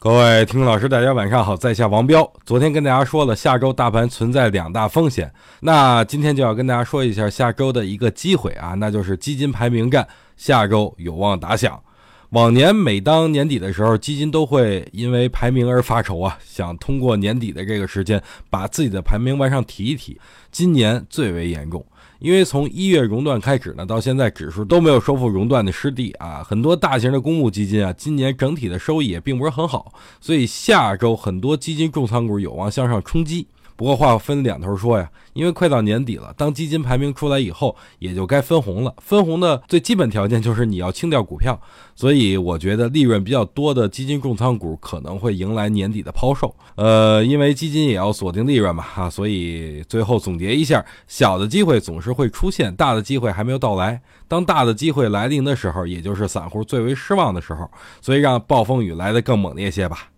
各位听众老师，大家晚上好，在下王彪。昨天跟大家说了，下周大盘存在两大风险，那今天就要跟大家说一下下周的一个机会啊，那就是基金排名战，下周有望打响。往年每当年底的时候，基金都会因为排名而发愁啊，想通过年底的这个时间把自己的排名往上提一提。今年最为严重。因为从一月熔断开始呢，到现在指数都没有收复熔断的失地啊，很多大型的公募基金啊，今年整体的收益也并不是很好，所以下周很多基金重仓股有望向上冲击。不过话分两头说呀，因为快到年底了，当基金排名出来以后，也就该分红了。分红的最基本条件就是你要清掉股票，所以我觉得利润比较多的基金重仓股可能会迎来年底的抛售。呃，因为基金也要锁定利润嘛，哈，所以最后总结一下，小的机会总是会出现，大的机会还没有到来。当大的机会来临的时候，也就是散户最为失望的时候，所以让暴风雨来得更猛烈些吧。